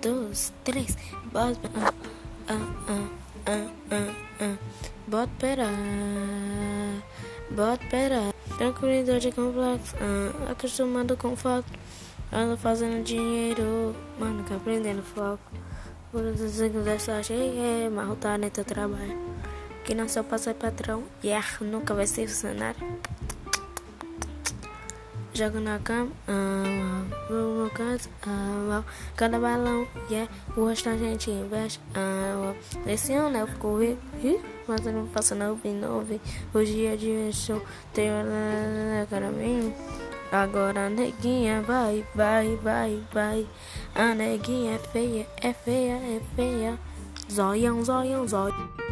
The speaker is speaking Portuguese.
dois, três. Bota. Ah, ah, ah, ah, ah, ah. Bota pera. Bota pera. Tranquilidade complexo. Ah, acostumado com foco. Anda fazendo dinheiro. Mano, que aprendendo foco. Por que dessa cheia. Marrotar no teu trabalho. Que não só passa patrão. Yeah, nunca vai ser funcionário jogo na cama, ah, no caso, ah, cada balão, yeah, o resto a gente investe, ah, esse ano eu fico rico, mas eu não faço novo e novo, hoje é show, tem uma cara minha. Agora a neguinha vai, vai, vai, vai. A neguinha é feia, é feia, é feia. Zoião, zoião, zoião.